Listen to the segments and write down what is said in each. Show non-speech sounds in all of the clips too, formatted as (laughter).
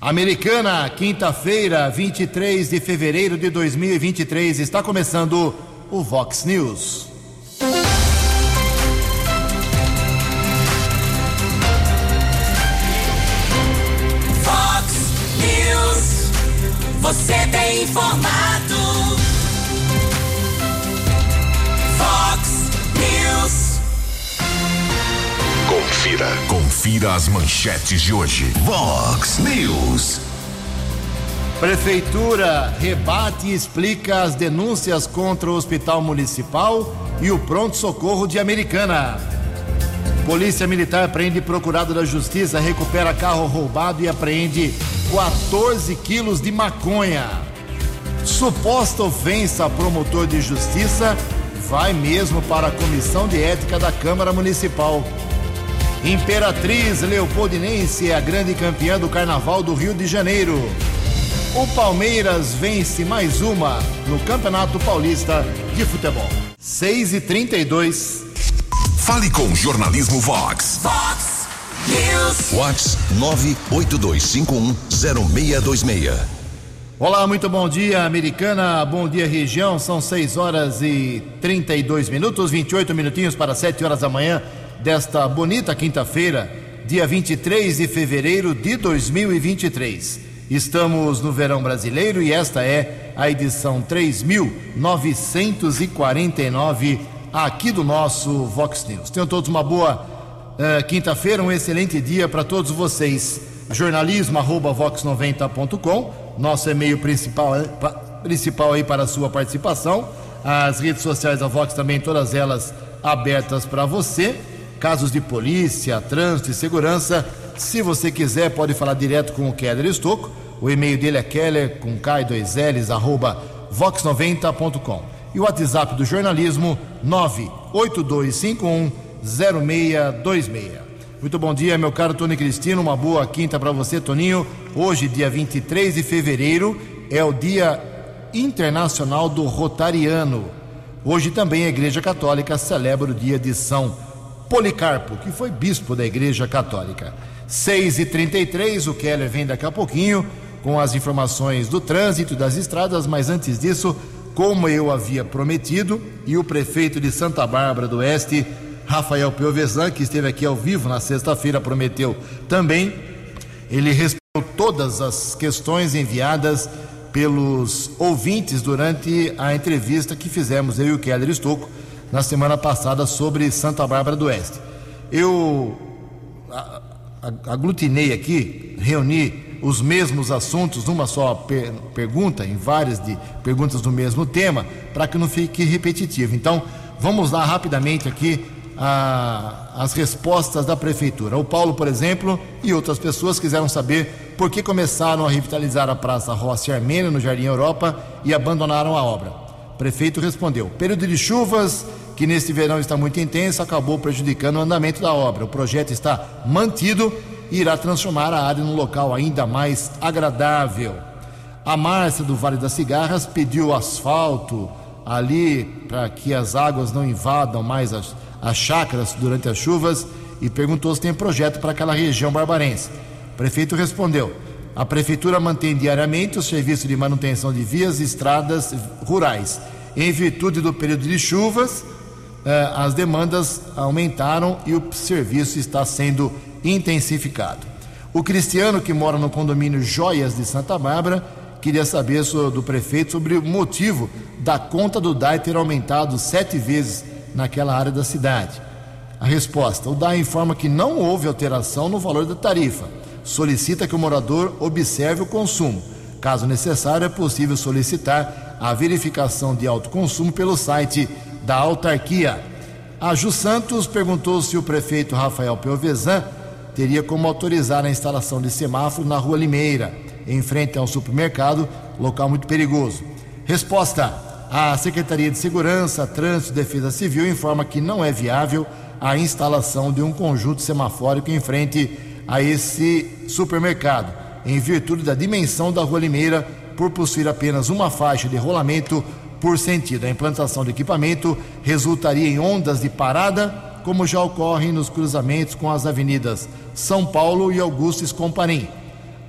Americana, quinta-feira, 23 de fevereiro de 2023, está começando o Vox News. Vox News, você tem informado. Confira. Confira as manchetes de hoje. Vox News. Prefeitura rebate e explica as denúncias contra o Hospital Municipal e o pronto-socorro de Americana. Polícia Militar prende procurado da Justiça, recupera carro roubado e apreende 14 quilos de maconha. Suposta ofensa a promotor de justiça vai mesmo para a Comissão de Ética da Câmara Municipal. Imperatriz Leopoldinense é a grande campeã do Carnaval do Rio de Janeiro. O Palmeiras vence mais uma no Campeonato Paulista de Futebol. 6 e 32 Fale com o Jornalismo Vox. Vox News, Vox 982510626. Olá, muito bom dia, Americana. Bom dia, região. São 6 horas e 32 minutos, 28 minutinhos para 7 horas da manhã desta bonita quinta-feira, dia 23 de fevereiro de 2023. Estamos no verão brasileiro e esta é a edição 3949 aqui do nosso Vox News. Tenham todos uma boa eh, quinta-feira, um excelente dia para todos vocês. jornalismo@vox90.com, nosso e-mail principal, eh, pa- principal aí para a sua participação. As redes sociais da Vox também, todas elas abertas para você. Casos de polícia, trânsito e segurança. Se você quiser, pode falar direto com o Keller Estocco. O e-mail dele é keller com K e dois L's, arroba vox90.com. E o WhatsApp do jornalismo 982510626. Muito bom dia, meu caro Tony Cristino. Uma boa quinta para você, Toninho. Hoje, dia 23 de fevereiro, é o Dia Internacional do Rotariano. Hoje também a Igreja Católica celebra o dia de São Policarpo, que foi bispo da Igreja Católica. 6 e 33 o Keller vem daqui a pouquinho com as informações do trânsito das estradas, mas antes disso, como eu havia prometido, e o prefeito de Santa Bárbara do Oeste, Rafael Piovesan, que esteve aqui ao vivo na sexta-feira, prometeu também, ele respondeu todas as questões enviadas pelos ouvintes durante a entrevista que fizemos, eu e o Keller Estocco, na semana passada sobre Santa Bárbara do Oeste. Eu aglutinei aqui, reuni os mesmos assuntos numa só per- pergunta, em várias de perguntas do mesmo tema, para que não fique repetitivo. Então, vamos lá rapidamente aqui a- as respostas da prefeitura. O Paulo, por exemplo, e outras pessoas quiseram saber por que começaram a revitalizar a Praça Rossi Armênia no Jardim Europa e abandonaram a obra. Prefeito respondeu: período de chuvas, que neste verão está muito intenso, acabou prejudicando o andamento da obra. O projeto está mantido e irá transformar a área num local ainda mais agradável. A Márcia do Vale das Cigarras pediu asfalto ali para que as águas não invadam mais as, as chácaras durante as chuvas e perguntou se tem projeto para aquela região barbarense. O prefeito respondeu: a prefeitura mantém diariamente o serviço de manutenção de vias e estradas rurais. Em virtude do período de chuvas, eh, as demandas aumentaram e o serviço está sendo intensificado. O Cristiano, que mora no condomínio Joias de Santa Bárbara, queria saber do prefeito sobre o motivo da conta do DAI ter aumentado sete vezes naquela área da cidade. A resposta: o DAI informa que não houve alteração no valor da tarifa. Solicita que o morador observe o consumo. Caso necessário, é possível solicitar a verificação de autoconsumo pelo site da autarquia. A Ju Santos perguntou se o prefeito Rafael Pelvezan teria como autorizar a instalação de semáforo na rua Limeira, em frente ao supermercado, local muito perigoso. Resposta: a Secretaria de Segurança, Trânsito e Defesa Civil informa que não é viável a instalação de um conjunto semafórico em frente a esse supermercado, em virtude da dimensão da Rua Limeira, por possuir apenas uma faixa de rolamento por sentido. A implantação do equipamento resultaria em ondas de parada, como já ocorre nos cruzamentos com as avenidas São Paulo e Augusto Escomparim.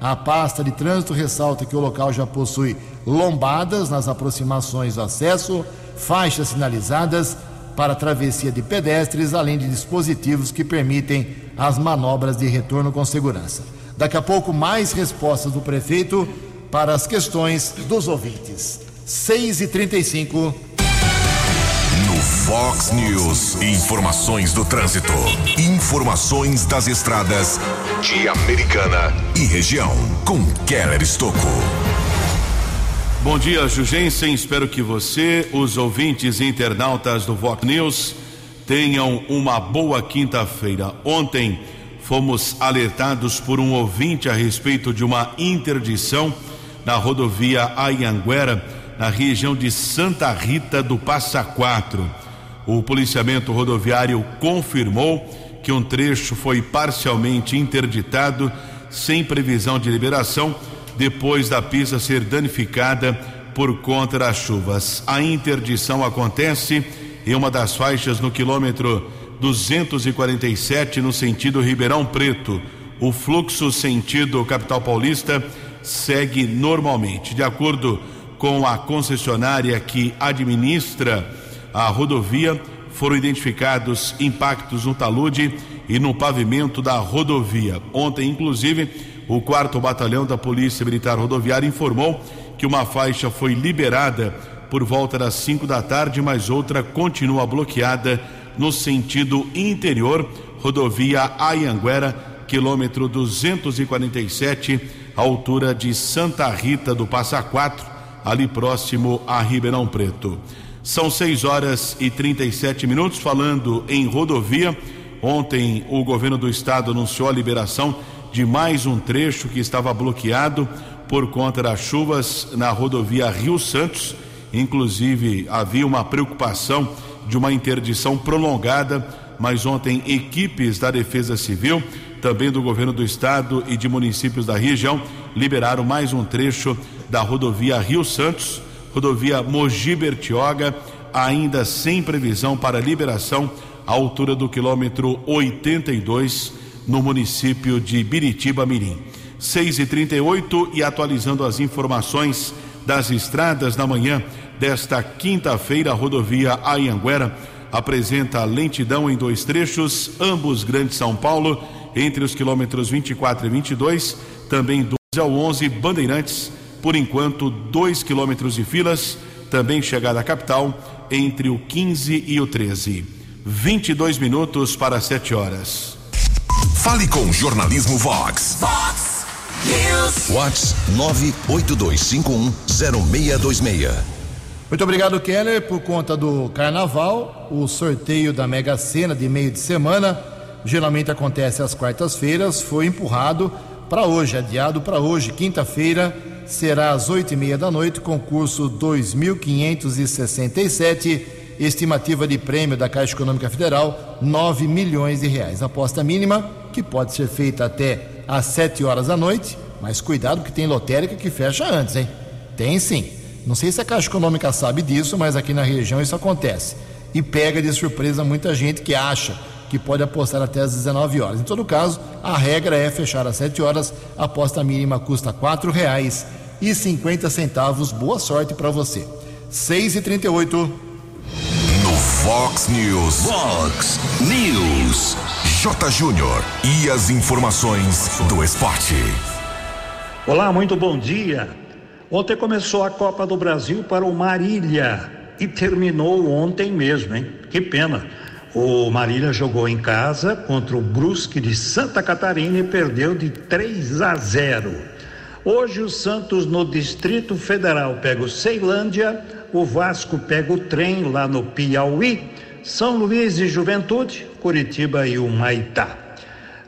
A pasta de trânsito ressalta que o local já possui lombadas nas aproximações do acesso, faixas sinalizadas para travessia de pedestres, além de dispositivos que permitem as manobras de retorno com segurança. Daqui a pouco, mais respostas do prefeito para as questões dos ouvintes. 6 e 35 No Fox News, informações do trânsito, informações das estradas de Americana e região, com Keller Estocco. Bom dia, Jugensen. Espero que você, os ouvintes e internautas do Vox News, tenham uma boa quinta-feira. Ontem fomos alertados por um ouvinte a respeito de uma interdição na rodovia Ayanguera, na região de Santa Rita do Passa Quatro. O policiamento rodoviário confirmou que um trecho foi parcialmente interditado, sem previsão de liberação depois da pista ser danificada por conta das chuvas. A interdição acontece em uma das faixas no quilômetro 247 no sentido Ribeirão Preto. O fluxo sentido capital paulista segue normalmente. De acordo com a concessionária que administra a rodovia, foram identificados impactos no talude e no pavimento da rodovia. Ontem, inclusive, o quarto batalhão da Polícia Militar Rodoviária informou que uma faixa foi liberada por volta das 5 da tarde, mas outra continua bloqueada no sentido interior, rodovia Ayanguera, quilômetro 247, altura de Santa Rita do Passa Quatro, ali próximo a Ribeirão Preto. São 6 horas e 37 minutos, falando em rodovia. Ontem o governo do estado anunciou a liberação de mais um trecho que estava bloqueado por conta das chuvas na rodovia Rio Santos. Inclusive, havia uma preocupação de uma interdição prolongada, mas ontem equipes da Defesa Civil, também do governo do estado e de municípios da região, liberaram mais um trecho da rodovia Rio Santos, rodovia Mogi Bertioga, ainda sem previsão para liberação à altura do quilômetro 82 no município de Biritiba Mirim. 6 e 38 e atualizando as informações das estradas na manhã desta quinta-feira, a rodovia Ayanguera apresenta lentidão em dois trechos, ambos Grande São Paulo, entre os quilômetros 24 e 22, também 12 ao 11, Bandeirantes, por enquanto, dois quilômetros de filas, também chegada à capital, entre o 15 e o 13. 22 minutos para 7 horas. Fale com o Jornalismo Vox. Fox News. Vox 982510626. Muito obrigado, Keller. Por conta do carnaval, o sorteio da Mega Sena de meio de semana, geralmente acontece às quartas-feiras, foi empurrado para hoje, adiado para hoje, quinta-feira, será às oito e meia da noite, concurso 2567, estimativa de prêmio da Caixa Econômica Federal, 9 milhões de reais. Aposta mínima, que pode ser feita até às 7 horas da noite, mas cuidado que tem lotérica que fecha antes, hein? Tem sim. Não sei se a Caixa Econômica sabe disso, mas aqui na região isso acontece. E pega de surpresa muita gente que acha que pode apostar até às 19 horas. Em todo caso, a regra é fechar às 7 horas, a aposta mínima custa R$ 4,50. Boa sorte para você. 6 e 38 No Fox News. Fox News. J. Júnior. E as informações do esporte. Olá, muito bom dia. Ontem começou a Copa do Brasil para o Marília e terminou ontem mesmo, hein? Que pena. O Marília jogou em casa contra o Brusque de Santa Catarina e perdeu de 3 a 0. Hoje o Santos no Distrito Federal pega o Ceilândia, o Vasco pega o trem lá no Piauí, São Luís e Juventude, Curitiba e o Maitá.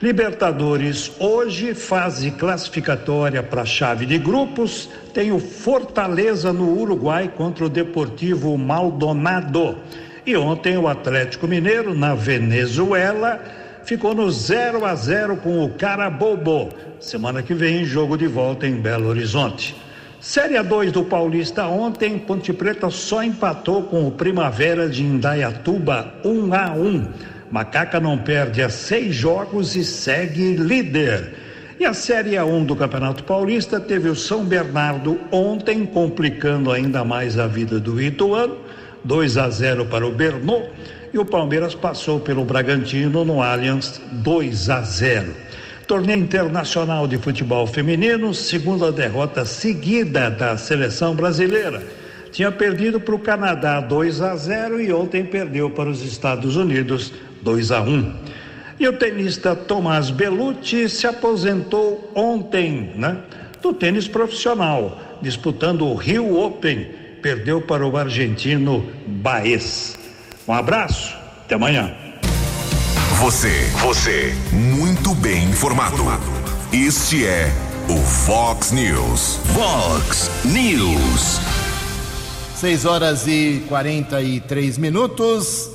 Libertadores hoje, fase classificatória para a chave de grupos, tem o Fortaleza no Uruguai contra o Deportivo Maldonado. E ontem o Atlético Mineiro na Venezuela ficou no 0 a 0 com o Carabobo. Semana que vem jogo de volta em Belo Horizonte. Série A2 do Paulista ontem, Ponte Preta só empatou com o Primavera de Indaiatuba 1 a 1. Macaca não perde a seis jogos e segue líder. E a Série A1 do Campeonato Paulista teve o São Bernardo ontem, complicando ainda mais a vida do Ituano, 2 a 0 para o Bernô, e o Palmeiras passou pelo Bragantino no Allianz 2 a 0. Torneio Internacional de Futebol Feminino, segunda derrota seguida da seleção brasileira. Tinha perdido para o Canadá 2 a 0 e ontem perdeu para os Estados Unidos 2 a 1. E o tenista Tomás Bellucci se aposentou ontem, né? Do tênis profissional, disputando o Rio Open. Perdeu para o argentino Baez. Um abraço, até amanhã. Você, você, muito bem informado. Este é o Fox News. Fox News. 6 horas e 43 minutos.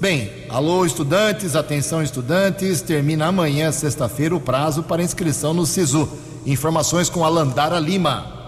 Bem, alô estudantes, atenção estudantes, termina amanhã, sexta-feira, o prazo para inscrição no SISU. Informações com a Landara Lima.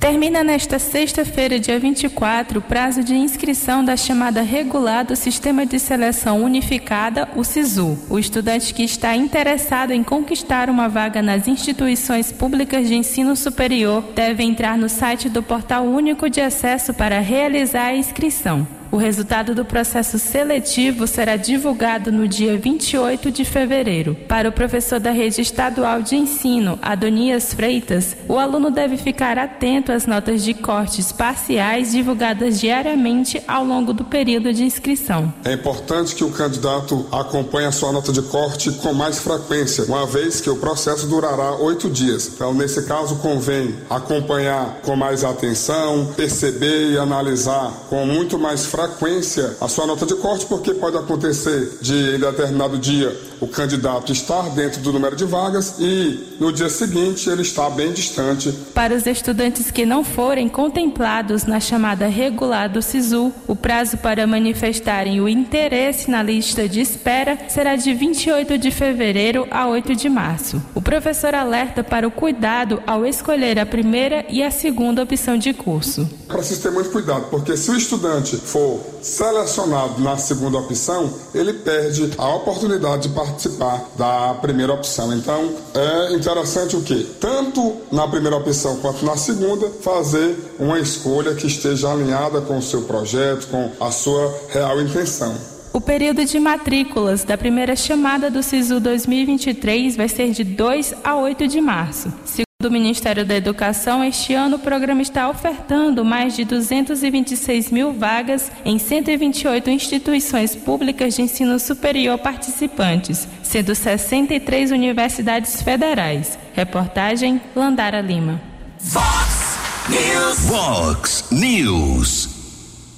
Termina nesta sexta-feira, dia 24, o prazo de inscrição da chamada regular do Sistema de Seleção Unificada, o SISU. O estudante que está interessado em conquistar uma vaga nas instituições públicas de ensino superior deve entrar no site do Portal Único de Acesso para realizar a inscrição. O resultado do processo seletivo será divulgado no dia 28 de fevereiro. Para o professor da rede estadual de ensino, Adonias Freitas, o aluno deve ficar atento às notas de cortes parciais divulgadas diariamente ao longo do período de inscrição. É importante que o candidato acompanhe a sua nota de corte com mais frequência, uma vez que o processo durará oito dias. Então, nesse caso, convém acompanhar com mais atenção, perceber e analisar com muito mais frequência frequência a sua nota de corte, porque pode acontecer de em determinado dia o candidato estar dentro do número de vagas e no dia seguinte ele está bem distante. Para os estudantes que não forem contemplados na chamada regular do SISU, o prazo para manifestarem o interesse na lista de espera será de 28 de fevereiro a 8 de março. O professor alerta para o cuidado ao escolher a primeira e a segunda opção de curso. Preciso ter muito cuidado, porque se o estudante for selecionado na segunda opção, ele perde a oportunidade de participar da primeira opção. Então, é interessante o que? Tanto na primeira opção quanto na segunda, fazer uma escolha que esteja alinhada com o seu projeto, com a sua real intenção. O período de matrículas da primeira chamada do SISU 2023 vai ser de 2 a 8 de março do Ministério da Educação, este ano o programa está ofertando mais de 226 mil vagas em 128 instituições públicas de ensino superior participantes, sendo 63 universidades federais. Reportagem Landara Lima. Fox News. Fox News.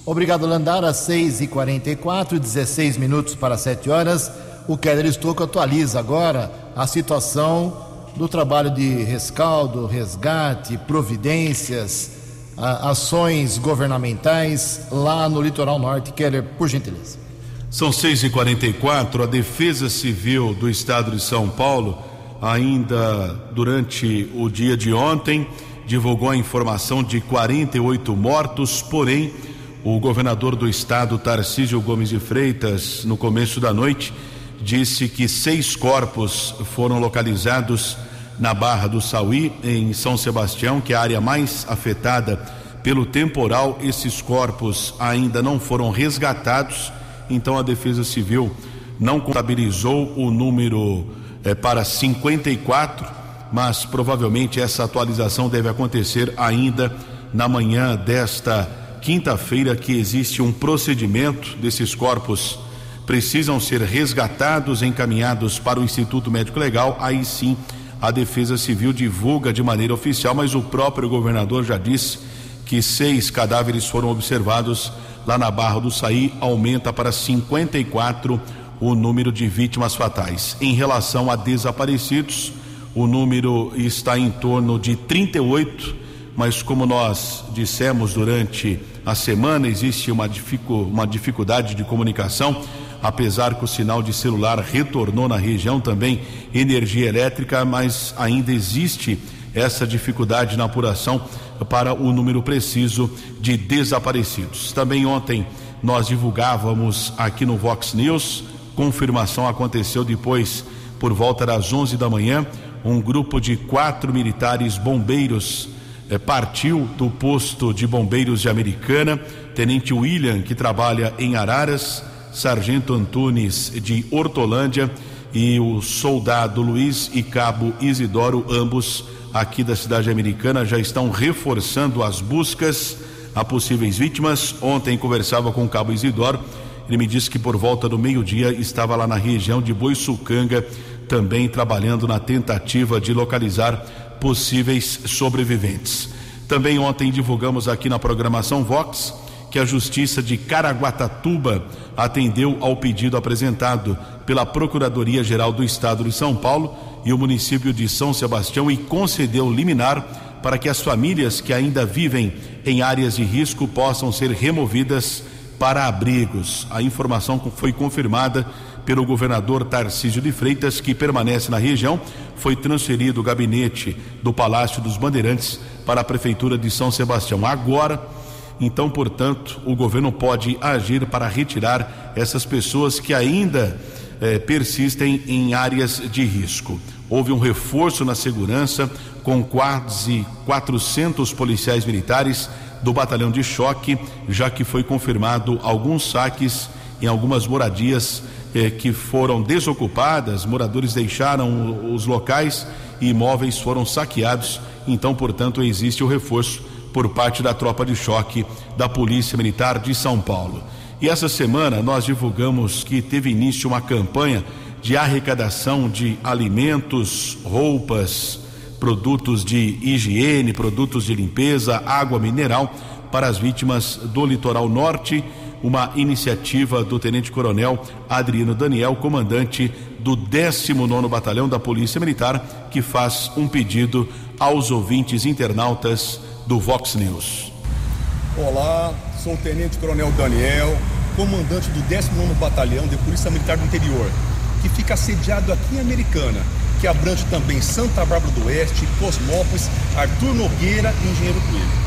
Obrigado, Landara. 6 e 44 16 minutos para 7 horas. O Keller Estouco atualiza agora a situação do trabalho de rescaldo, resgate, providências, ações governamentais lá no litoral norte. Keller, por gentileza. São 6h44. A Defesa Civil do Estado de São Paulo, ainda durante o dia de ontem, divulgou a informação de 48 mortos, porém, o governador do estado, Tarcísio Gomes de Freitas, no começo da noite, disse que seis corpos foram localizados na Barra do Sauí, em São Sebastião, que é a área mais afetada pelo temporal. Esses corpos ainda não foram resgatados, então a Defesa Civil não contabilizou o número eh, para 54, mas provavelmente essa atualização deve acontecer ainda na manhã desta quinta-feira, que existe um procedimento desses corpos precisam ser resgatados, encaminhados para o Instituto Médico Legal, aí sim a Defesa Civil divulga de maneira oficial, mas o próprio governador já disse que seis cadáveres foram observados lá na Barra do Saí, aumenta para 54 o número de vítimas fatais. Em relação a desaparecidos, o número está em torno de 38, mas como nós dissemos durante a semana, existe uma, uma dificuldade de comunicação apesar que o sinal de celular retornou na região também energia elétrica, mas ainda existe essa dificuldade na apuração para o número preciso de desaparecidos. Também ontem nós divulgávamos aqui no Vox News, confirmação aconteceu depois por volta das 11 da manhã, um grupo de quatro militares bombeiros eh, partiu do posto de bombeiros de Americana. Tenente William, que trabalha em Araras, Sargento Antunes de Hortolândia e o soldado Luiz e Cabo Isidoro, ambos aqui da cidade americana, já estão reforçando as buscas a possíveis vítimas. Ontem conversava com o Cabo Isidoro. Ele me disse que por volta do meio-dia estava lá na região de Boiçucanga, também trabalhando na tentativa de localizar possíveis sobreviventes. Também ontem divulgamos aqui na programação Vox que a Justiça de Caraguatatuba atendeu ao pedido apresentado pela Procuradoria-Geral do Estado de São Paulo e o município de São Sebastião e concedeu liminar para que as famílias que ainda vivem em áreas de risco possam ser removidas para abrigos. A informação foi confirmada pelo governador Tarcísio de Freitas, que permanece na região. Foi transferido o gabinete do Palácio dos Bandeirantes para a Prefeitura de São Sebastião. Agora, então, portanto, o governo pode agir para retirar essas pessoas que ainda eh, persistem em áreas de risco. Houve um reforço na segurança com quase 400 policiais militares do batalhão de choque, já que foi confirmado alguns saques em algumas moradias eh, que foram desocupadas, moradores deixaram os locais e imóveis foram saqueados. Então, portanto, existe o reforço por parte da tropa de choque da Polícia Militar de São Paulo. E essa semana nós divulgamos que teve início uma campanha de arrecadação de alimentos, roupas, produtos de higiene, produtos de limpeza, água mineral para as vítimas do litoral norte. Uma iniciativa do Tenente Coronel Adriano Daniel, comandante do 19 Batalhão da Polícia Militar, que faz um pedido aos ouvintes internautas do Vox News. Olá, sou o Tenente Coronel Daniel, comandante do 19 Batalhão de Polícia Militar do Interior, que fica sediado aqui em Americana, que abrange também Santa Bárbara do Oeste, Cosmópolis, Arthur Nogueira e Engenheiro Coelho.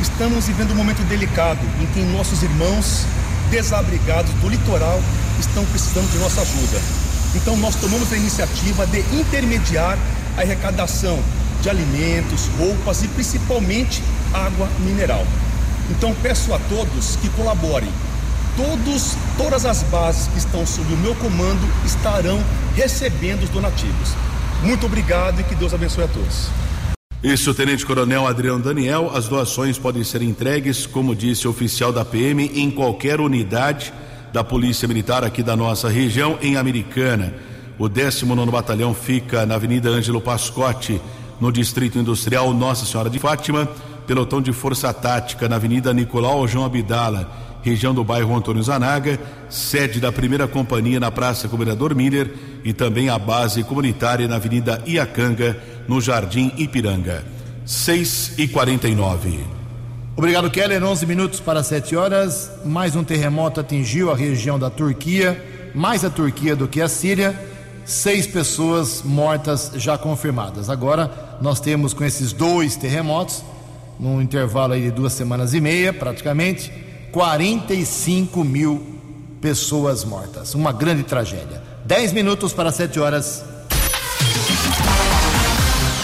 Estamos vivendo um momento delicado em que nossos irmãos desabrigados do litoral estão precisando de nossa ajuda. Então nós tomamos a iniciativa de intermediar a arrecadação de alimentos, roupas e principalmente água mineral. Então peço a todos que colaborem. Todos, todas as bases que estão sob o meu comando estarão recebendo os donativos. Muito obrigado e que Deus abençoe a todos. Isso, Tenente Coronel Adriano Daniel. As doações podem ser entregues, como disse o oficial da PM, em qualquer unidade da Polícia Militar aqui da nossa região, em Americana. O 19 Batalhão fica na Avenida Ângelo Pascotti, no Distrito Industrial Nossa Senhora de Fátima, pelotão de força tática na Avenida Nicolau João Abdala, região do bairro Antônio Zanaga, sede da primeira companhia na Praça Governador Miller e também a base comunitária na Avenida Iacanga, no Jardim Ipiranga. 6 e 49 Obrigado, Keller. 11 minutos para 7 horas. Mais um terremoto atingiu a região da Turquia, mais a Turquia do que a Síria seis pessoas mortas já confirmadas. Agora nós temos com esses dois terremotos, num intervalo aí de duas semanas e meia, praticamente, 45 mil pessoas mortas. Uma grande tragédia. Dez minutos para sete horas.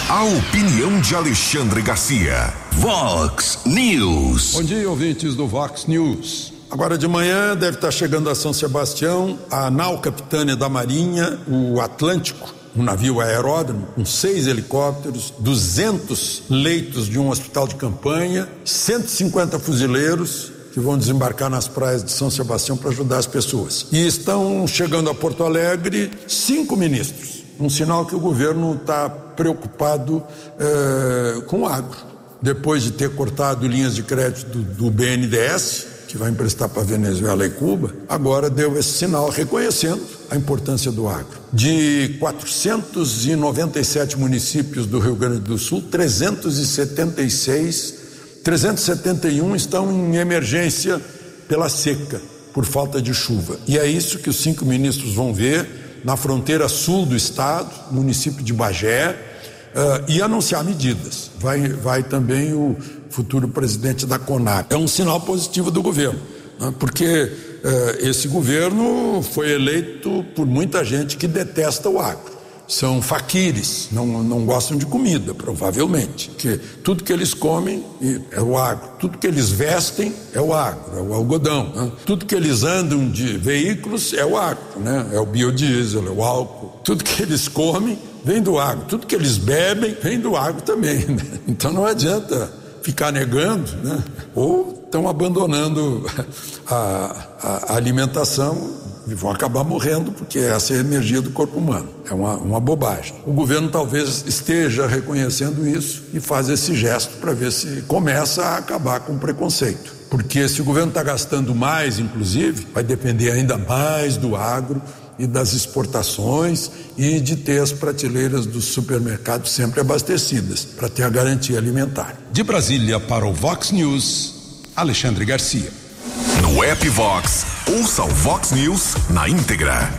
A opinião de Alexandre Garcia. Vox News. Bom dia, ouvintes do Vox News. Agora de manhã deve estar chegando a São Sebastião a nau capitânia da Marinha, o Atlântico, um navio aeródromo com seis helicópteros, 200 leitos de um hospital de campanha, 150 fuzileiros que vão desembarcar nas praias de São Sebastião para ajudar as pessoas. E estão chegando a Porto Alegre cinco ministros, um sinal que o governo está preocupado eh, com o agro. Depois de ter cortado linhas de crédito do, do BNDES, que vai emprestar para Venezuela e Cuba, agora deu esse sinal reconhecendo a importância do agro. De 497 municípios do Rio Grande do Sul, 376, 371 estão em emergência pela seca, por falta de chuva. E é isso que os cinco ministros vão ver na fronteira sul do estado, município de Bagé, uh, e anunciar medidas. Vai, vai também o futuro presidente da CONAC. É um sinal positivo do governo, né? porque uh, esse governo foi eleito por muita gente que detesta o agro. são faquires, não, não gostam de comida, provavelmente. Porque tudo que eles comem é o agro, tudo que eles vestem é o agro, é o algodão. Né? Tudo que eles andam de veículos é o agro, né? é o biodiesel, é o álcool. Tudo que eles comem vem do agro, tudo que eles bebem vem do agro também. Né? Então não adianta ficar negando, né? ou estão abandonando a, a, alimentação e vão acabar morrendo porque essa é a energia do corpo humano. É uma, uma bobagem. O governo talvez esteja reconhecendo isso e faz esse gesto para ver se começa a acabar com o preconceito. Porque se o governo está gastando mais, inclusive, vai depender ainda mais do agro e das exportações e de ter as prateleiras dos supermercados sempre abastecidas para ter a garantia alimentar. De Brasília para o Vox News, Alexandre Garcia. No app Vox, ouça o Vox News na íntegra.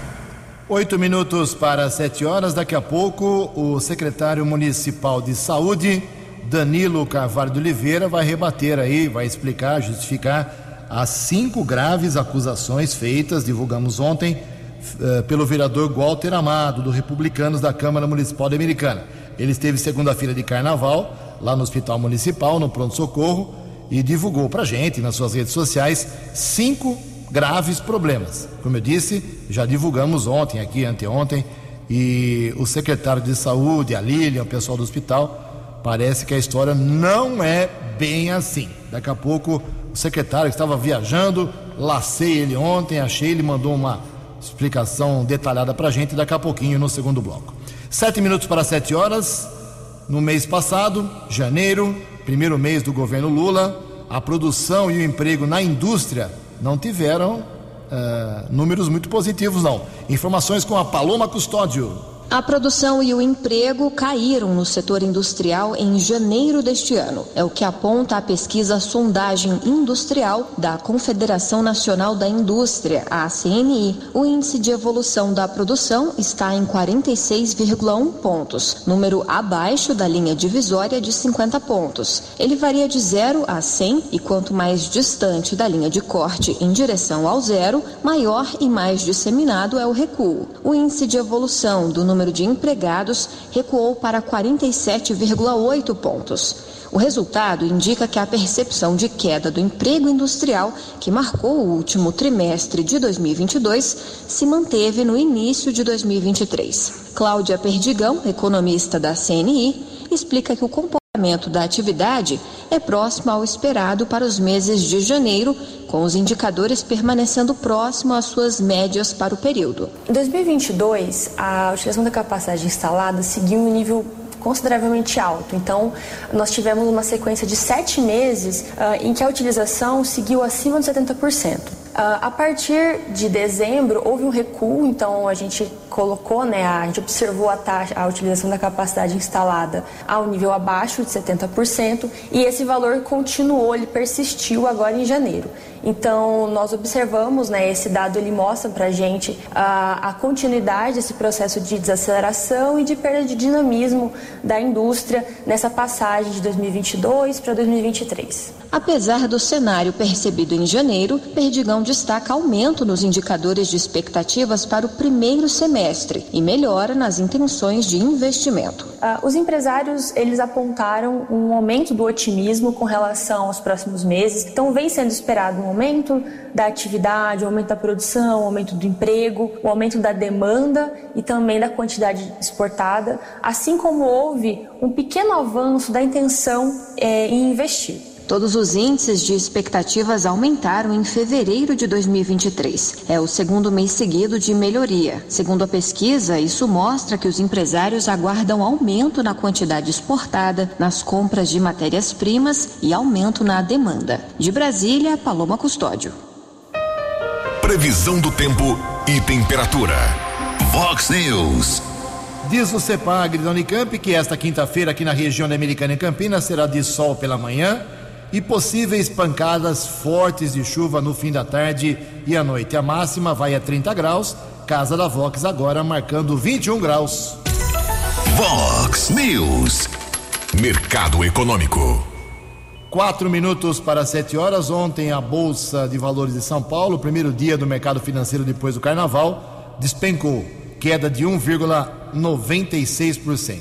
Oito minutos para sete horas. Daqui a pouco, o secretário municipal de saúde, Danilo Carvalho de Oliveira, vai rebater aí, vai explicar, justificar as cinco graves acusações feitas, divulgamos ontem, eh, pelo vereador Walter Amado, do Republicanos da Câmara Municipal de Americana. Ele esteve segunda-feira de carnaval, lá no Hospital Municipal, no pronto-socorro e divulgou para gente nas suas redes sociais cinco graves problemas. Como eu disse, já divulgamos ontem aqui, anteontem, e o secretário de saúde, a Lilian, o pessoal do hospital, parece que a história não é bem assim. Daqui a pouco o secretário estava viajando, lacei ele ontem, achei, ele mandou uma explicação detalhada para a gente daqui a pouquinho no segundo bloco. Sete minutos para sete horas. No mês passado, janeiro, primeiro mês do governo Lula, a produção e o emprego na indústria não tiveram uh, números muito positivos, não. Informações com a Paloma Custódio. A produção e o emprego caíram no setor industrial em janeiro deste ano. É o que aponta a pesquisa Sondagem Industrial da Confederação Nacional da Indústria, a CNI. O índice de evolução da produção está em 46,1 pontos, número abaixo da linha divisória de 50 pontos. Ele varia de 0 a 100 e quanto mais distante da linha de corte em direção ao zero, maior e mais disseminado é o recuo. O índice de evolução do número número de empregados recuou para 47,8 pontos. O resultado indica que a percepção de queda do emprego industrial, que marcou o último trimestre de 2022, se manteve no início de 2023. Cláudia Perdigão, economista da CNI, explica que o comportamento da atividade é próximo ao esperado para os meses de janeiro, com os indicadores permanecendo próximo às suas médias para o período. Em 2022, a utilização da capacidade instalada seguiu um nível consideravelmente alto. Então, nós tivemos uma sequência de sete meses uh, em que a utilização seguiu acima de 70%. Uh, a partir de dezembro houve um recuo, então a gente colocou, né, a, gente observou a taxa, a utilização da capacidade instalada ao nível abaixo de 70% e esse valor continuou, ele persistiu agora em janeiro. Então nós observamos, né, esse dado ele mostra para gente a continuidade desse processo de desaceleração e de perda de dinamismo da indústria nessa passagem de 2022 para 2023. Apesar do cenário percebido em janeiro, Perdigão destaca aumento nos indicadores de expectativas para o primeiro semestre e melhora nas intenções de investimento. Uh, os empresários eles apontaram um aumento do otimismo com relação aos próximos meses. Então vem sendo esperado um aumento da atividade, um aumento da produção, um aumento do emprego, um aumento da demanda e também da quantidade exportada, assim como houve um pequeno avanço da intenção eh, em investir. Todos os índices de expectativas aumentaram em fevereiro de 2023. É o segundo mês seguido de melhoria. Segundo a pesquisa, isso mostra que os empresários aguardam aumento na quantidade exportada, nas compras de matérias-primas e aumento na demanda. De Brasília, Paloma Custódio. Previsão do tempo e temperatura. Vox News. Diz o CEPAG da Unicamp que esta quinta-feira aqui na região da Americana e Campinas será de sol pela manhã e possíveis pancadas fortes de chuva no fim da tarde e à noite. A máxima vai a 30 graus. Casa da Vox agora marcando 21 graus. Vox News. Mercado Econômico. Quatro minutos para sete horas. Ontem a Bolsa de Valores de São Paulo, primeiro dia do mercado financeiro depois do carnaval, despencou. Queda de 1,1 0,96%.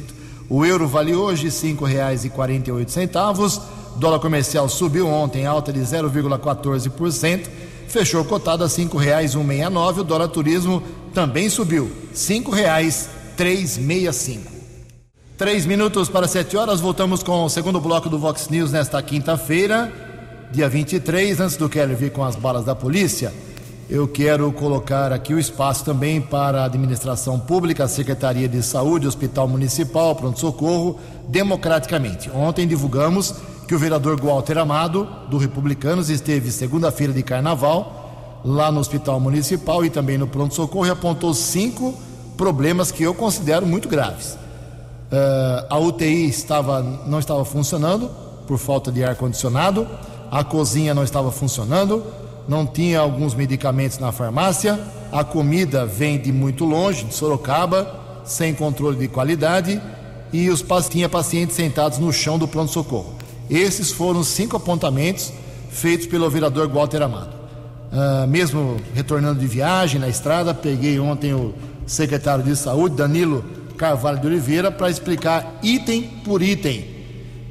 O euro vale hoje R$ 5,48. Dólar comercial subiu ontem, alta de 0,14%, fechou cotado a R$ 5,169. O dólar turismo também subiu, R$ 5,365. Três minutos para sete horas, voltamos com o segundo bloco do Vox News nesta quinta-feira, dia 23. Antes do Kelly vir com as balas da polícia, eu quero colocar aqui o espaço também para a administração pública, a Secretaria de Saúde, Hospital Municipal, Pronto-Socorro, democraticamente. Ontem divulgamos que o vereador Walter Amado, do Republicanos, esteve segunda-feira de carnaval lá no Hospital Municipal e também no Pronto-Socorro e apontou cinco problemas que eu considero muito graves. Uh, a UTI estava, não estava funcionando por falta de ar condicionado, a cozinha não estava funcionando, não tinha alguns medicamentos na farmácia, a comida vem de muito longe, de Sorocaba, sem controle de qualidade e os tinha pacientes sentados no chão do pronto-socorro. Esses foram cinco apontamentos feitos pelo vereador Walter Amado. Uh, mesmo retornando de viagem na estrada, peguei ontem o secretário de saúde, Danilo Carvalho de Oliveira para explicar item por item.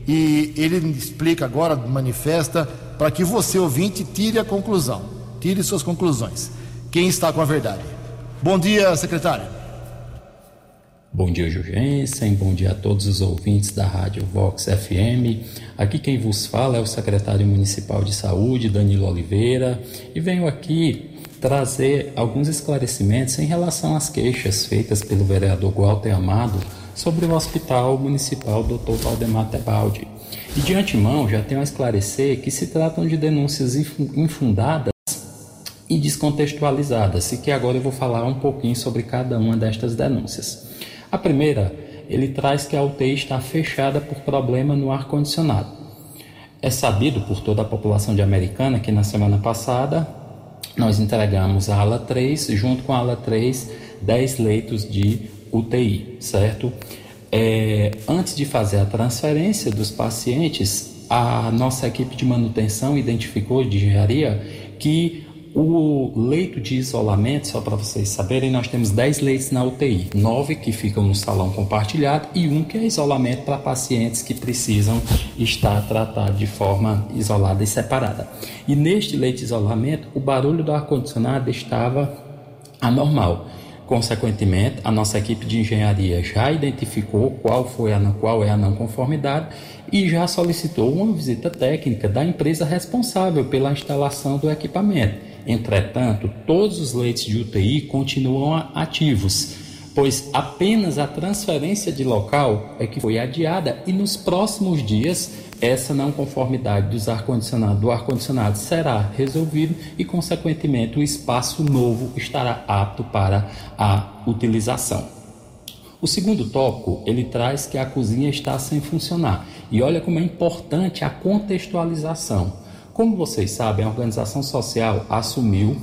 E ele explica agora, manifesta, para que você, ouvinte, tire a conclusão, tire suas conclusões. Quem está com a verdade? Bom dia, secretário. Bom dia, Jurgensen. Bom dia a todos os ouvintes da Rádio Vox FM. Aqui quem vos fala é o secretário municipal de saúde, Danilo Oliveira, e venho aqui trazer alguns esclarecimentos em relação às queixas feitas pelo vereador Walter Amado sobre o Hospital Municipal Dr. Valdemar Tebaldi. E de antemão já tenho a esclarecer que se tratam de denúncias infundadas e descontextualizadas, e que agora eu vou falar um pouquinho sobre cada uma destas denúncias. A primeira, ele traz que a UTI está fechada por problema no ar-condicionado. É sabido por toda a população de Americana que na semana passada nós entregamos a ala 3, junto com a ala 3, 10 leitos de UTI, certo? É, antes de fazer a transferência dos pacientes, a nossa equipe de manutenção identificou de engenharia que o leito de isolamento, só para vocês saberem, nós temos 10 leitos na UTI, 9 que ficam no salão compartilhado e um que é isolamento para pacientes que precisam estar tratados de forma isolada e separada. E neste leito de isolamento, o barulho do ar-condicionado estava anormal. Consequentemente, a nossa equipe de engenharia já identificou qual, foi a, qual é a não conformidade e já solicitou uma visita técnica da empresa responsável pela instalação do equipamento. Entretanto, todos os leitos de UTI continuam ativos, pois apenas a transferência de local é que foi adiada e nos próximos dias essa não conformidade dos ar -condicionado, do ar-condicionado será resolvido e, consequentemente, o espaço novo estará apto para a utilização. O segundo tópico, ele traz que a cozinha está sem funcionar. E olha como é importante a contextualização. Como vocês sabem, a organização social assumiu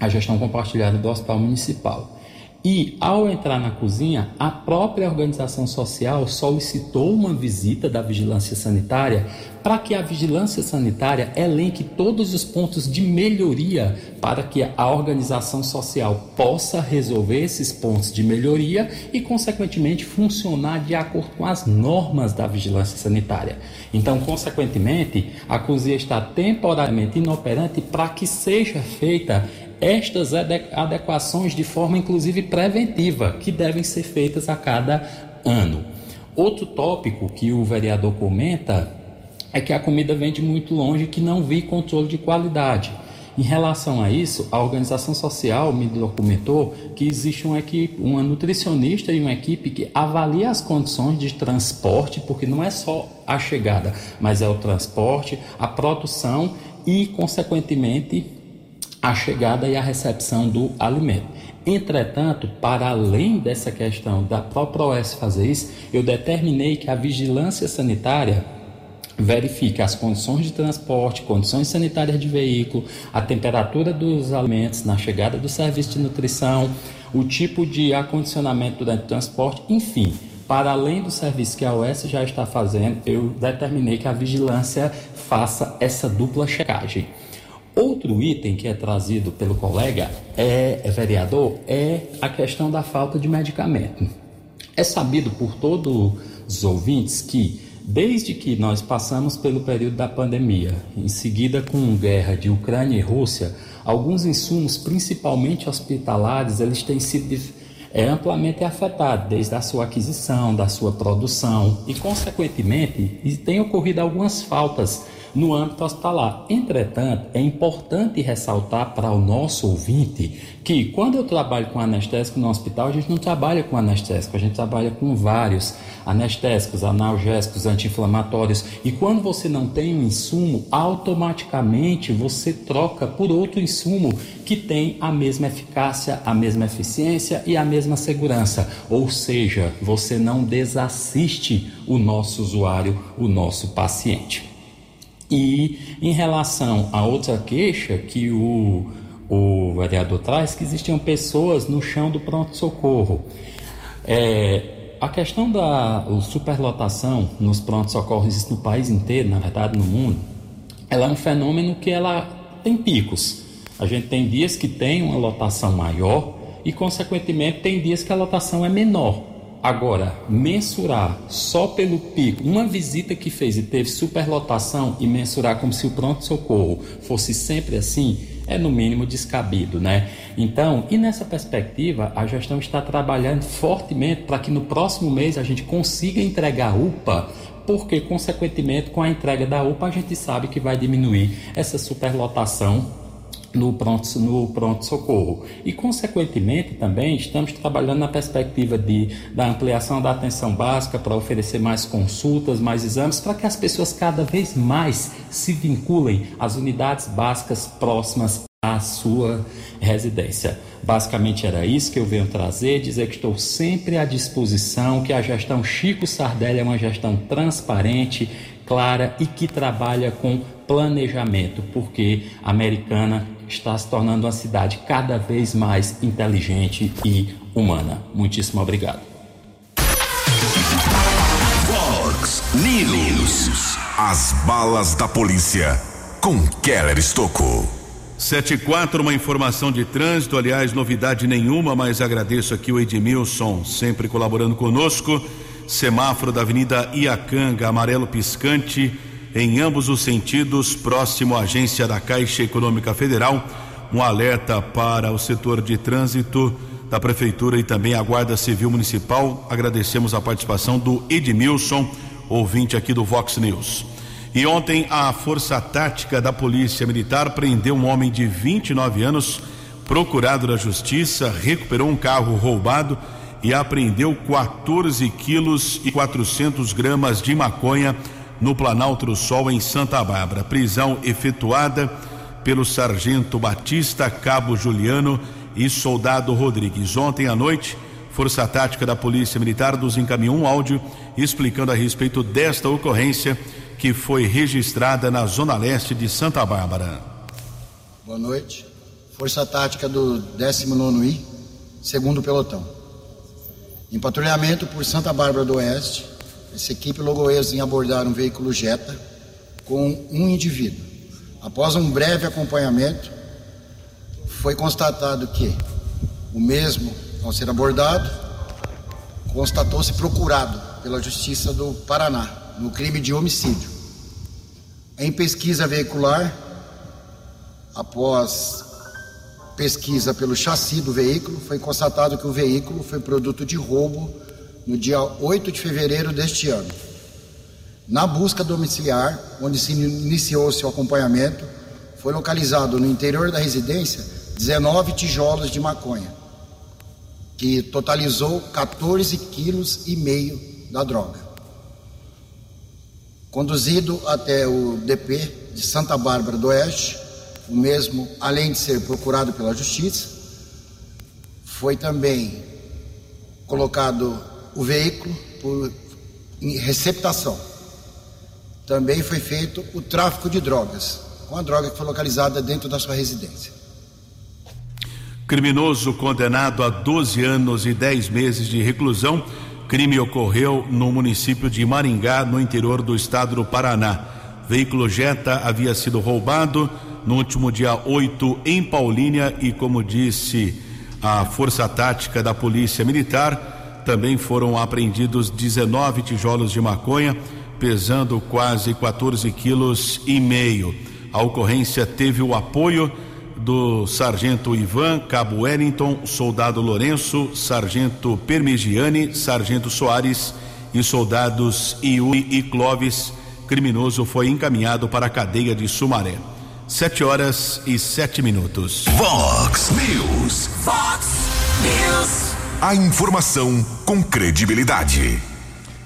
a gestão compartilhada do Hospital Municipal. E, ao entrar na cozinha, a própria organização social solicitou uma visita da vigilância sanitária para que a vigilância sanitária elenque todos os pontos de melhoria para que a organização social possa resolver esses pontos de melhoria e, consequentemente, funcionar de acordo com as normas da vigilância sanitária. Então, consequentemente, a cozinha está temporariamente inoperante para que seja feita estas adequações de forma inclusive preventiva, que devem ser feitas a cada ano. Outro tópico que o vereador comenta é que a comida vem de muito longe que não vi controle de qualidade. Em relação a isso, a organização social me documentou que existe uma equipe, uma nutricionista e uma equipe que avalia as condições de transporte, porque não é só a chegada, mas é o transporte, a produção e, consequentemente, a chegada e a recepção do alimento. Entretanto, para além dessa questão da própria OS fazer isso, eu determinei que a vigilância sanitária verifique as condições de transporte, condições sanitárias de veículo, a temperatura dos alimentos na chegada do serviço de nutrição, o tipo de acondicionamento durante o transporte, enfim. Para além do serviço que a OS já está fazendo, eu determinei que a vigilância faça essa dupla checagem. Outro item que é trazido pelo colega é, é, vereador é a questão da falta de medicamento. É sabido por todos os ouvintes que Desde que nós passamos pelo período da pandemia, em seguida com guerra de Ucrânia e Rússia, alguns insumos, principalmente hospitalares, eles têm sido é, amplamente afetados, desde a sua aquisição, da sua produção e, consequentemente, tem ocorrido algumas faltas no âmbito hospitalar. Entretanto, é importante ressaltar para o nosso ouvinte que quando eu trabalho com anestésico no hospital, a gente não trabalha com anestésico, a gente trabalha com vários anestésicos, analgésicos, anti-inflamatórios. E quando você não tem um insumo, automaticamente você troca por outro insumo que tem a mesma eficácia, a mesma eficiência e a mesma segurança. Ou seja, você não desassiste o nosso usuário, o nosso paciente. E em relação a outra queixa que o, o vereador traz, que existiam pessoas no chão do pronto-socorro. É, a questão da superlotação nos pronto-socorros existe no país inteiro, na verdade no mundo, ela é um fenômeno que ela tem picos. A gente tem dias que tem uma lotação maior e, consequentemente, tem dias que a lotação é menor. Agora, mensurar só pelo pico, uma visita que fez e teve superlotação e mensurar como se o pronto-socorro fosse sempre assim, é no mínimo descabido, né? Então, e nessa perspectiva, a gestão está trabalhando fortemente para que no próximo mês a gente consiga entregar a UPA porque, consequentemente, com a entrega da UPA, a gente sabe que vai diminuir essa superlotação no pronto, no pronto socorro. E, consequentemente, também estamos trabalhando na perspectiva de, da ampliação da atenção básica para oferecer mais consultas, mais exames, para que as pessoas cada vez mais se vinculem às unidades básicas próximas à sua residência. Basicamente era isso que eu venho trazer, dizer que estou sempre à disposição, que a gestão Chico Sardelli é uma gestão transparente, clara e que trabalha com planejamento, porque a americana está se tornando uma cidade cada vez mais inteligente e humana. Muitíssimo obrigado. Fox News. As balas da polícia com Keller Estocou. 74, uma informação de trânsito, aliás, novidade nenhuma, mas agradeço aqui o Edmilson, sempre colaborando conosco. Semáforo da Avenida Iacanga, amarelo piscante em ambos os sentidos, próximo à agência da Caixa Econômica Federal. Um alerta para o setor de trânsito da Prefeitura e também a Guarda Civil Municipal. Agradecemos a participação do Edmilson, ouvinte aqui do Vox News. E ontem a Força Tática da Polícia Militar prendeu um homem de 29 anos, procurado da Justiça, recuperou um carro roubado e apreendeu 14 quilos e 400 gramas de maconha no Planalto do Sol, em Santa Bárbara. Prisão efetuada pelo sargento Batista, cabo Juliano e soldado Rodrigues. Ontem à noite, Força Tática da Polícia Militar nos encaminhou um áudio explicando a respeito desta ocorrência que foi registrada na zona leste de Santa Bárbara. Boa noite. Força Tática do 19I, segundo pelotão. Em patrulhamento por Santa Bárbara do Oeste, essa equipe logoesa em abordar um veículo Jetta com um indivíduo. Após um breve acompanhamento, foi constatado que o mesmo, ao ser abordado, constatou-se procurado pela Justiça do Paraná no crime de homicídio. Em pesquisa veicular, após pesquisa pelo chassi do veículo, foi constatado que o veículo foi produto de roubo no dia 8 de fevereiro deste ano. Na busca domiciliar, onde se iniciou seu acompanhamento, foi localizado no interior da residência 19 tijolos de maconha, que totalizou 14 quilos e meio da droga. Conduzido até o DP de Santa Bárbara do Oeste, o mesmo, além de ser procurado pela Justiça, foi também colocado o veículo por receptação. Também foi feito o tráfico de drogas, com a droga que foi localizada dentro da sua residência. Criminoso condenado a 12 anos e 10 meses de reclusão. Crime ocorreu no município de Maringá, no interior do estado do Paraná. Veículo Jetta havia sido roubado no último dia 8 em Paulínia e, como disse a Força Tática da Polícia Militar, Também foram apreendidos 19 tijolos de maconha, pesando quase 14 quilos e meio. A ocorrência teve o apoio do sargento Ivan, cabo Wellington, soldado Lourenço, sargento Permegiani, sargento Soares e soldados Iui e Clóvis. Criminoso foi encaminhado para a cadeia de Sumaré. Sete horas e sete minutos. Vox News. Fox News. A informação com credibilidade.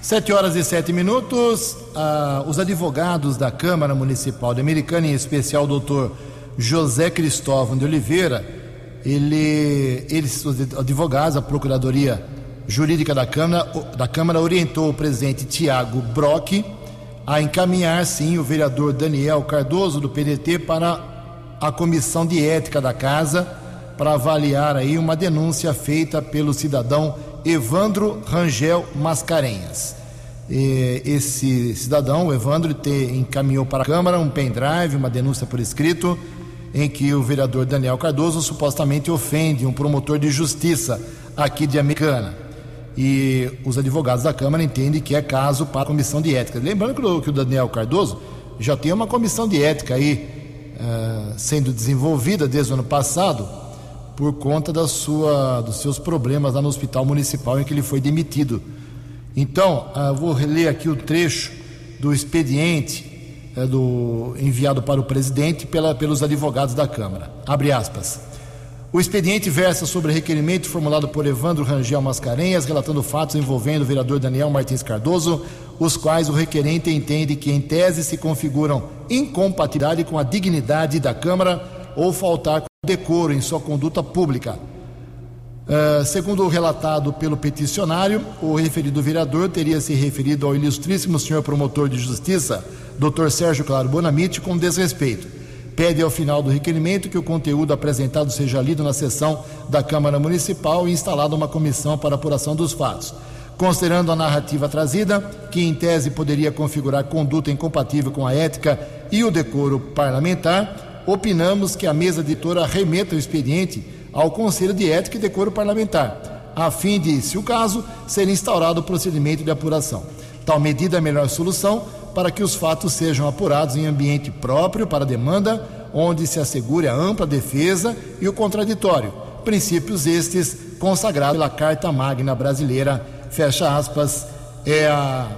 Sete horas e sete minutos. Ah, os advogados da Câmara Municipal de Americana, em especial o doutor José Cristóvão de Oliveira, ele, eles, os advogados, a Procuradoria Jurídica da Câmara, da Câmara orientou o presidente Tiago Brock a encaminhar, sim, o vereador Daniel Cardoso, do PDT, para a Comissão de Ética da Casa, para avaliar aí uma denúncia feita pelo cidadão Evandro Rangel Mascarenhas. Esse cidadão, Evandro, te, encaminhou para a Câmara um pendrive, uma denúncia por escrito, em que o vereador Daniel Cardoso supostamente ofende um promotor de justiça aqui de Americana. E os advogados da Câmara entendem que é caso para a comissão de ética. Lembrando que o, que o Daniel Cardoso já tem uma comissão de ética aí uh, sendo desenvolvida desde o ano passado por conta da sua, dos seus problemas lá no hospital municipal em que ele foi demitido. Então, uh, vou ler aqui o trecho do expediente uh, do, enviado para o presidente pela, pelos advogados da Câmara. Abre aspas. O expediente versa sobre requerimento formulado por Evandro Rangel Mascarenhas, relatando fatos envolvendo o vereador Daniel Martins Cardoso, os quais o requerente entende que, em tese, se configuram incompatibilidade com a dignidade da Câmara ou faltar com decoro em sua conduta pública. Uh, segundo o relatado pelo peticionário, o referido vereador teria se referido ao ilustríssimo senhor promotor de justiça, Dr. Sérgio Claro Bonamite, com desrespeito pede ao final do requerimento que o conteúdo apresentado seja lido na sessão da Câmara Municipal e instalada uma comissão para apuração dos fatos. Considerando a narrativa trazida, que em tese poderia configurar conduta incompatível com a ética e o decoro parlamentar, opinamos que a mesa editora remeta o expediente ao Conselho de Ética e Decoro Parlamentar, a fim de, se o caso, ser instaurado o procedimento de apuração. Tal medida é a melhor solução para que os fatos sejam apurados em ambiente próprio para a demanda, onde se assegure a ampla defesa e o contraditório. Princípios estes consagrados pela Carta Magna Brasileira, fecha aspas, é a,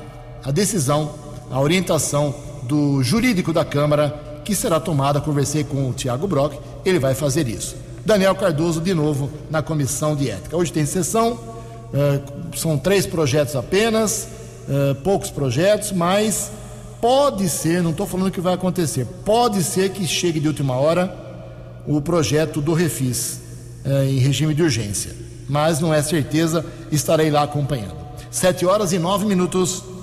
a decisão, a orientação do jurídico da Câmara que será tomada. Conversei com o Tiago Brock, ele vai fazer isso. Daniel Cardoso, de novo, na comissão de ética. Hoje tem sessão, eh, são três projetos apenas, eh, poucos projetos, mas pode ser, não estou falando que vai acontecer, pode ser que chegue de última hora o projeto do Refis eh, em regime de urgência, mas não é certeza, estarei lá acompanhando. Sete horas e nove minutos.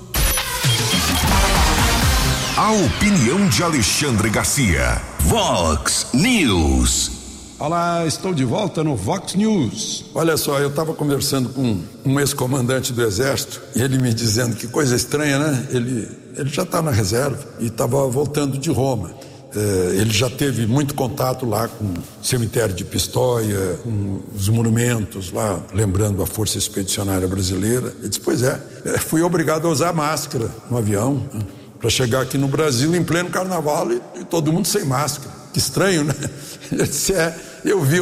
A opinião de Alexandre Garcia. Vox News. Olá, estou de volta no Vox News. Olha só, eu estava conversando com um ex-comandante do Exército e ele me dizendo que coisa estranha, né? Ele, ele já está na reserva e estava voltando de Roma. É, ele já teve muito contato lá com o cemitério de Pistoia, com os monumentos lá, lembrando a Força Expedicionária Brasileira. Ele disse: Pois é, é fui obrigado a usar máscara no avião né, para chegar aqui no Brasil em pleno carnaval e, e todo mundo sem máscara. Que estranho, né? (laughs) Ele disse: É eu vi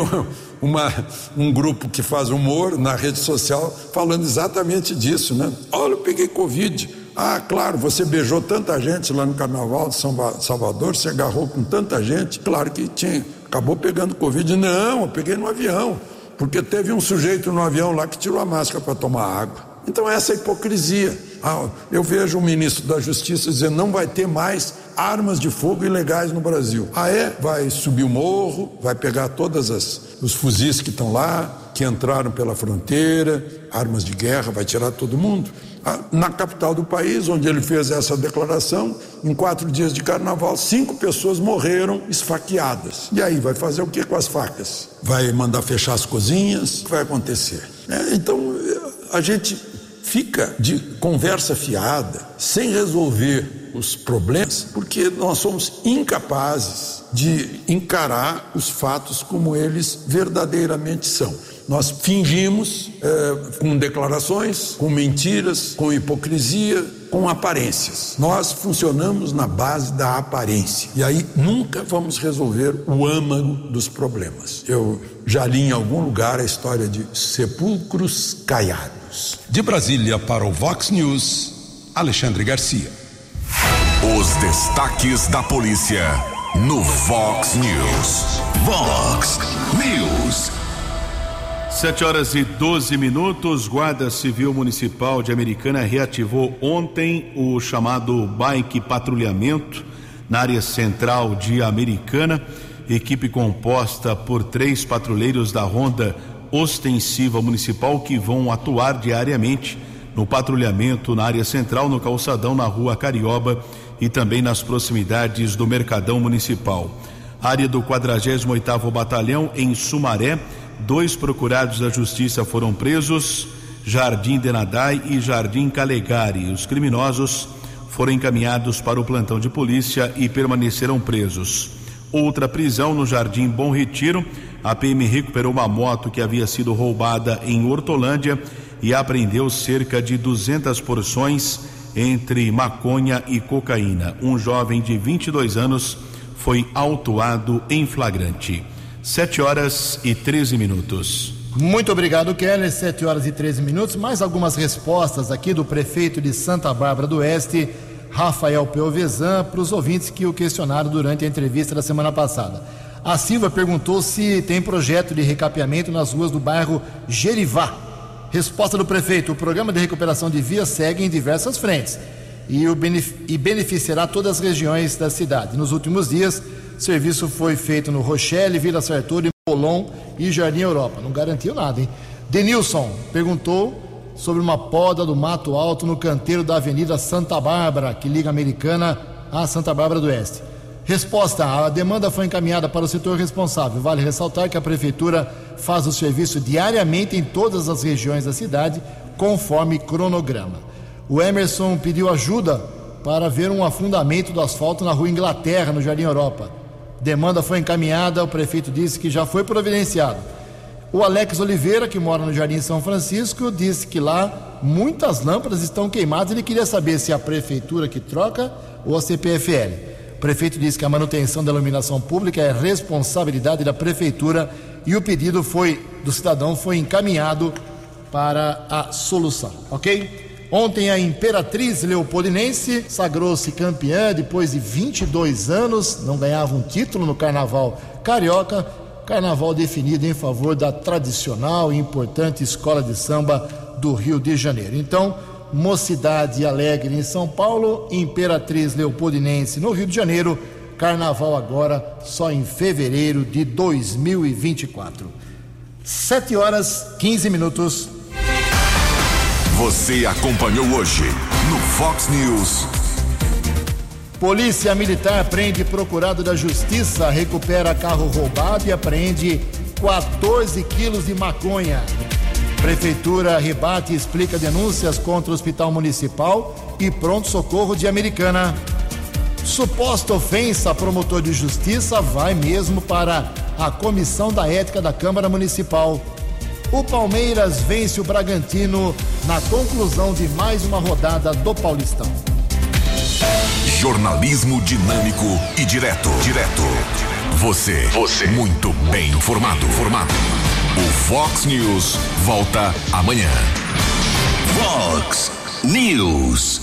uma, um grupo que faz humor na rede social falando exatamente disso, né? Olha, eu peguei Covid. Ah, claro, você beijou tanta gente lá no Carnaval de São Salvador, você agarrou com tanta gente, claro que tinha, acabou pegando Covid. Não, eu peguei no avião, porque teve um sujeito no avião lá que tirou a máscara para tomar água. Então, essa é a hipocrisia. Ah, eu vejo o ministro da Justiça dizendo não vai ter mais armas de fogo ilegais no Brasil. Ah, é? Vai subir o morro, vai pegar todas as os fuzis que estão lá, que entraram pela fronteira, armas de guerra, vai tirar todo mundo. Ah, na capital do país, onde ele fez essa declaração, em quatro dias de carnaval, cinco pessoas morreram esfaqueadas. E aí, vai fazer o que com as facas? Vai mandar fechar as cozinhas? O que vai acontecer? É, então, a gente fica de conversa fiada, sem resolver os problemas, porque nós somos incapazes de encarar os fatos como eles verdadeiramente são. Nós fingimos é, com declarações, com mentiras, com hipocrisia, com aparências. Nós funcionamos na base da aparência. E aí nunca vamos resolver o âmago dos problemas. Eu já li em algum lugar a história de sepulcros caiados. De Brasília para o Vox News, Alexandre Garcia. Os destaques da polícia no Vox News. Vox News. Sete horas e 12 minutos. Guarda Civil Municipal de Americana reativou ontem o chamado bike patrulhamento na área central de Americana. Equipe composta por três patrulheiros da Ronda Ostensiva Municipal que vão atuar diariamente no patrulhamento na área central, no calçadão, na rua Carioba e também nas proximidades do Mercadão Municipal. Área do 48º Batalhão em Sumaré, dois procurados da Justiça foram presos, Jardim Denadai e Jardim Calegari. Os criminosos foram encaminhados para o plantão de polícia e permaneceram presos. Outra prisão no Jardim Bom Retiro. A PM recuperou uma moto que havia sido roubada em Hortolândia e apreendeu cerca de 200 porções entre maconha e cocaína. Um jovem de 22 anos foi autuado em flagrante. 7 horas e 13 minutos. Muito obrigado, Keller. 7 horas e 13 minutos. Mais algumas respostas aqui do prefeito de Santa Bárbara do Oeste, Rafael Pelvezan, para os ouvintes que o questionaram durante a entrevista da semana passada. A Silva perguntou se tem projeto de recapeamento nas ruas do bairro Gerivá. Resposta do prefeito: o programa de recuperação de vias segue em diversas frentes e, e beneficiará todas as regiões da cidade. Nos últimos dias, serviço foi feito no Rochelle, Vila Sartori, Polon e Jardim Europa. Não garantiu nada, hein? Denilson perguntou sobre uma poda do Mato Alto no canteiro da Avenida Santa Bárbara, que liga a Americana a Santa Bárbara do Oeste. Resposta: a demanda foi encaminhada para o setor responsável. Vale ressaltar que a prefeitura faz o serviço diariamente em todas as regiões da cidade, conforme cronograma. O Emerson pediu ajuda para ver um afundamento do asfalto na rua Inglaterra, no Jardim Europa. Demanda foi encaminhada, o prefeito disse que já foi providenciado. O Alex Oliveira, que mora no Jardim São Francisco, disse que lá muitas lâmpadas estão queimadas. Ele queria saber se é a prefeitura que troca ou a CPFL. O prefeito disse que a manutenção da iluminação pública é responsabilidade da prefeitura e o pedido foi do cidadão foi encaminhado para a solução, ok? Ontem a Imperatriz Leopoldinense sagrou-se campeã depois de 22 anos, não ganhava um título no Carnaval Carioca. Carnaval definido em favor da tradicional e importante escola de samba do Rio de Janeiro. Então, Mocidade Alegre em São Paulo, Imperatriz Leopoldinense no Rio de Janeiro, Carnaval agora só em fevereiro de 2024. 7 horas 15 minutos. Você acompanhou hoje no Fox News. Polícia Militar prende procurado da Justiça, recupera carro roubado e apreende 14 quilos de maconha. Prefeitura rebate e explica denúncias contra o Hospital Municipal e pronto-socorro de Americana. Suposta ofensa promotor de justiça vai mesmo para a Comissão da Ética da Câmara Municipal. O Palmeiras vence o Bragantino na conclusão de mais uma rodada do Paulistão. Jornalismo dinâmico e direto. Direto. Você. Você. Muito bem informado. Formado. O Fox News volta amanhã. Fox News.